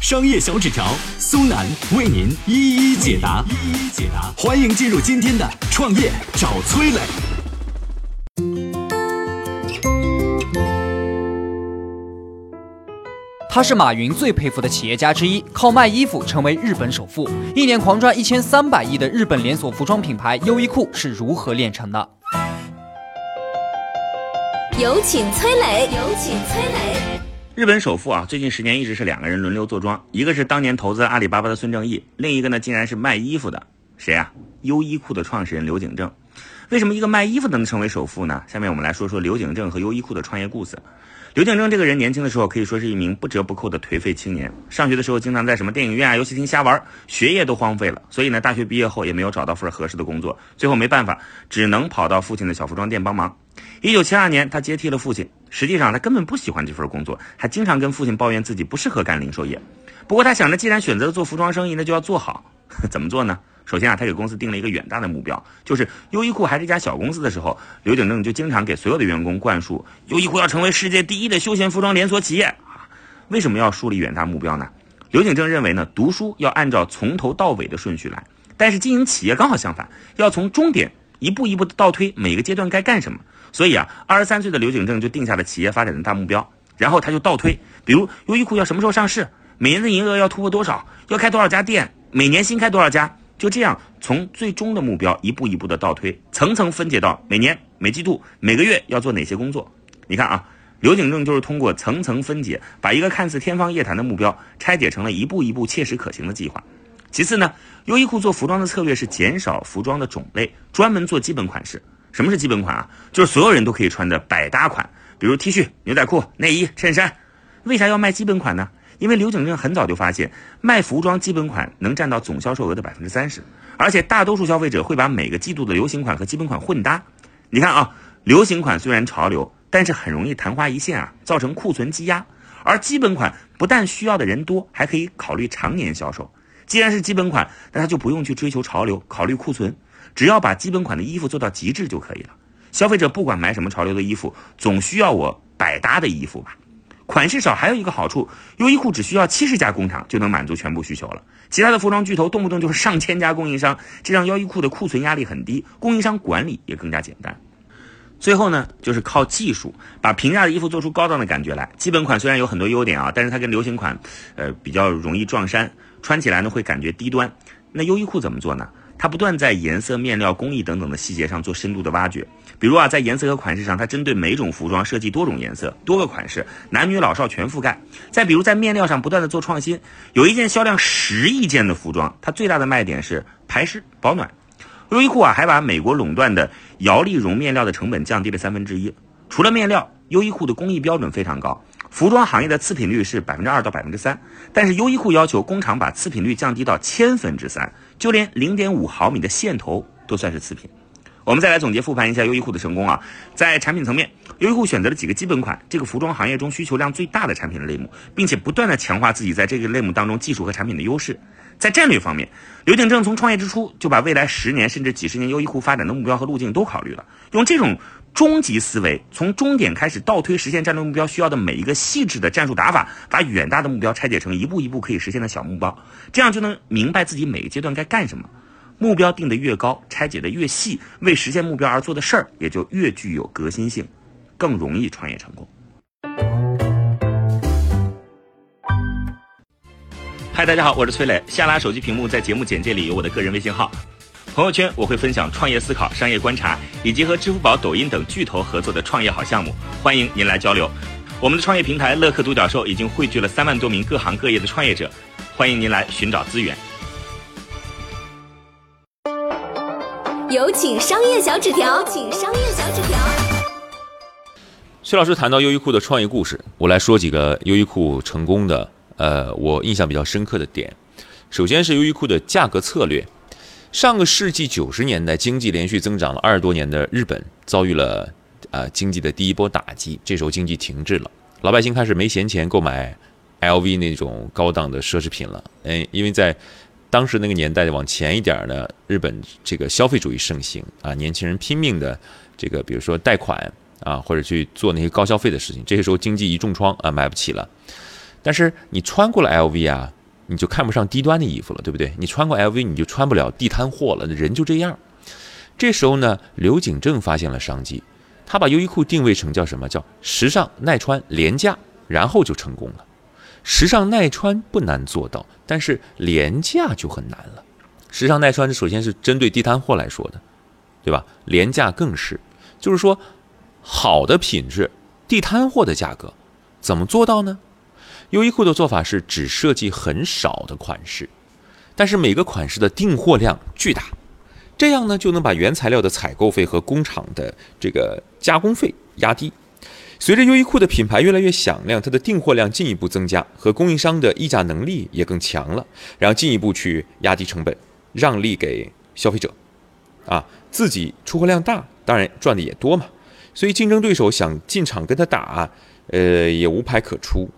商业小纸条苏南为您一一解答，一一解答。欢迎进入今天的创业找崔磊。他是马云最佩服的企业家之一，靠卖衣服成为日本首富，一年狂赚一千三百亿的日本连锁服装品牌优衣库是如何炼成的？有请崔磊，有请崔磊。日本首富啊，最近十年一直是两个人轮流坐庄，一个是当年投资阿里巴巴的孙正义，另一个呢竟然是卖衣服的，谁啊？优衣库的创始人刘景正。为什么一个卖衣服的能成为首富呢？下面我们来说说刘景正和优衣库的创业故事。刘景正这个人年轻的时候可以说是一名不折不扣的颓废青年。上学的时候经常在什么电影院啊、游戏厅瞎玩，学业都荒废了。所以呢，大学毕业后也没有找到份合适的工作，最后没办法，只能跑到父亲的小服装店帮忙。一九七二年，他接替了父亲。实际上，他根本不喜欢这份工作，还经常跟父亲抱怨自己不适合干零售业。不过，他想着既然选择了做服装生意，那就要做好。怎么做呢？首先啊，他给公司定了一个远大的目标，就是优衣库还是一家小公司的时候，刘景正就经常给所有的员工灌输优衣库要成为世界第一的休闲服装连锁企业啊。为什么要树立远大目标呢？刘景正认为呢，读书要按照从头到尾的顺序来，但是经营企业刚好相反，要从终点一步一步的倒推每个阶段该干什么。所以啊，二十三岁的刘景正就定下了企业发展的大目标，然后他就倒推，比如优衣库要什么时候上市，每年的营业额要突破多少，要开多少家店，每年新开多少家。就这样，从最终的目标一步一步的倒推，层层分解到每年、每季度、每个月要做哪些工作。你看啊，刘景正就是通过层层分解，把一个看似天方夜谭的目标拆解成了一步一步切实可行的计划。其次呢，优衣库做服装的策略是减少服装的种类，专门做基本款式。什么是基本款啊？就是所有人都可以穿的百搭款，比如 T 恤、牛仔裤、内衣、衬衫。为啥要卖基本款呢？因为刘景正很早就发现，卖服装基本款能占到总销售额的百分之三十，而且大多数消费者会把每个季度的流行款和基本款混搭。你看啊，流行款虽然潮流，但是很容易昙花一现啊，造成库存积压；而基本款不但需要的人多，还可以考虑常年销售。既然是基本款，那他就不用去追求潮流，考虑库存，只要把基本款的衣服做到极致就可以了。消费者不管买什么潮流的衣服，总需要我百搭的衣服吧。款式少还有一个好处，优衣库只需要七十家工厂就能满足全部需求了。其他的服装巨头动不动就是上千家供应商，这让优衣库的库存压力很低，供应商管理也更加简单。最后呢，就是靠技术把平价的衣服做出高档的感觉来。基本款虽然有很多优点啊，但是它跟流行款，呃，比较容易撞衫，穿起来呢会感觉低端。那优衣库怎么做呢？它不断在颜色、面料、工艺等等的细节上做深度的挖掘，比如啊，在颜色和款式上，它针对每种服装设计多种颜色、多个款式，男女老少全覆盖。再比如在面料上不断的做创新，有一件销量十亿件的服装，它最大的卖点是排湿保暖。优衣库啊，还把美国垄断的摇粒绒面料的成本降低了三分之一。除了面料，优衣库的工艺标准非常高。服装行业的次品率是百分之二到百分之三，但是优衣库要求工厂把次品率降低到千分之三，就连零点五毫米的线头都算是次品。我们再来总结复盘一下优衣库的成功啊，在产品层面，优衣库选择了几个基本款，这个服装行业中需求量最大的产品的类目，并且不断的强化自己在这个类目当中技术和产品的优势。在战略方面，刘景正从创业之初就把未来十年甚至几十年优衣库发展的目标和路径都考虑了，用这种。终极思维，从终点开始倒推实现战略目标需要的每一个细致的战术打法，把远大的目标拆解成一步一步可以实现的小目标，这样就能明白自己每个阶段该干什么。目标定得越高，拆解的越细，为实现目标而做的事儿也就越具有革新性，更容易创业成功。嗨，大家好，我是崔磊。下拉手机屏幕，在节目简介里有我的个人微信号。朋友圈我会分享创业思考、商业观察，以及和支付宝、抖音等巨头合作的创业好项目，欢迎您来交流。我们的创业平台乐客独角兽已经汇聚了三万多名各行各业的创业者，欢迎您来寻找资源。有请商业小纸条，请商业小纸条。薛老师谈到优衣库的创业故事，我来说几个优衣库成功的，呃，我印象比较深刻的点。首先是优衣库的价格策略。上个世纪九十年代，经济连续增长了二十多年的日本遭遇了呃经济的第一波打击，这时候经济停滞了，老百姓开始没闲钱购买 LV 那种高档的奢侈品了。哎，因为在当时那个年代往前一点呢，日本这个消费主义盛行啊，年轻人拼命的这个比如说贷款啊，或者去做那些高消费的事情，这个时候经济一重创啊，买不起了。但是你穿过了 LV 啊。你就看不上低端的衣服了，对不对？你穿过 LV，你就穿不了地摊货了。人就这样。这时候呢，刘景正发现了商机，他把优衣库定位成叫什么？叫时尚、耐穿、廉价，然后就成功了。时尚耐穿不难做到，但是廉价就很难了。时尚耐穿，首先是针对地摊货来说的，对吧？廉价更是，就是说，好的品质，地摊货的价格，怎么做到呢？优衣库的做法是只设计很少的款式，但是每个款式的订货量巨大，这样呢就能把原材料的采购费和工厂的这个加工费压低。随着优衣库的品牌越来越响亮，它的订货量进一步增加，和供应商的议价能力也更强了，然后进一步去压低成本，让利给消费者，啊，自己出货量大，当然赚的也多嘛。所以竞争对手想进场跟他打，呃，也无牌可出。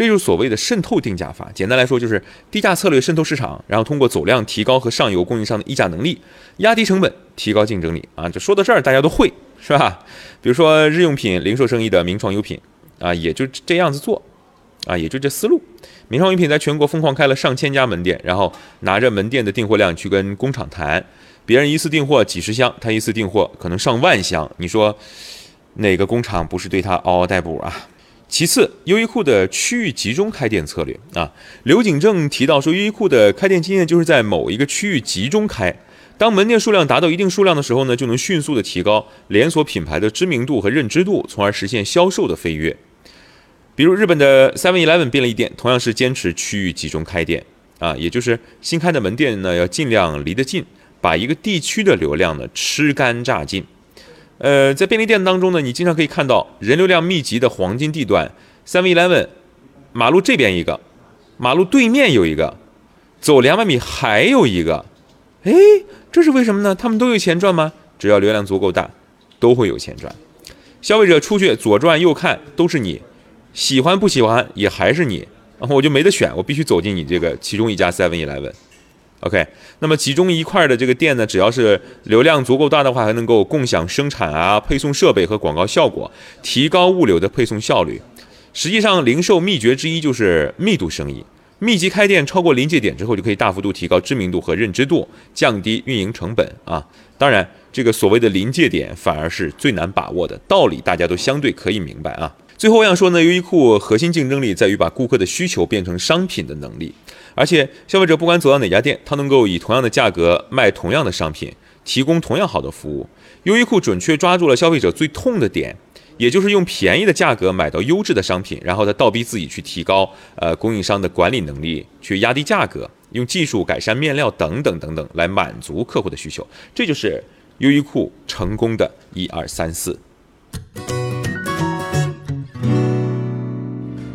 这就是所谓的渗透定价法。简单来说，就是低价策略渗透市场，然后通过走量提高和上游供应商的议价能力，压低成本，提高竞争力啊！这说到这儿，大家都会是吧？比如说日用品零售生意的名创优品啊，也就这样子做啊，也就这思路。名创优品在全国疯狂开了上千家门店，然后拿着门店的订货量去跟工厂谈，别人一次订货几十箱，他一次订货可能上万箱，你说哪个工厂不是对他嗷嗷待哺啊？其次，优衣库的区域集中开店策略啊，刘景正提到说，优衣库的开店经验就是在某一个区域集中开，当门店数量达到一定数量的时候呢，就能迅速的提高连锁品牌的知名度和认知度，从而实现销售的飞跃。比如日本的 Seven Eleven 便利店，同样是坚持区域集中开店啊，也就是新开的门店呢，要尽量离得近，把一个地区的流量呢吃干榨尽。呃，在便利店当中呢，你经常可以看到人流量密集的黄金地段，Seven Eleven，马路这边一个，马路对面有一个，走两百米还有一个，哎，这是为什么呢？他们都有钱赚吗？只要流量足够大，都会有钱赚。消费者出去左转右看都是你，喜欢不喜欢也还是你，然后我就没得选，我必须走进你这个其中一家 Seven Eleven。OK，那么其中一块的这个店呢，只要是流量足够大的话，还能够共享生产啊、配送设备和广告效果，提高物流的配送效率。实际上，零售秘诀之一就是密度生意，密集开店超过临界点之后，就可以大幅度提高知名度和认知度，降低运营成本啊。当然，这个所谓的临界点反而是最难把握的，道理大家都相对可以明白啊。最后我想说呢，优衣库核心竞争力在于把顾客的需求变成商品的能力。而且，消费者不管走到哪家店，他能够以同样的价格卖同样的商品，提供同样好的服务。优衣库准确抓住了消费者最痛的点，也就是用便宜的价格买到优质的商品，然后再倒逼自己去提高呃供应商的管理能力，去压低价格，用技术改善面料等等等等来满足客户的需求。这就是优衣库成功的一二三四。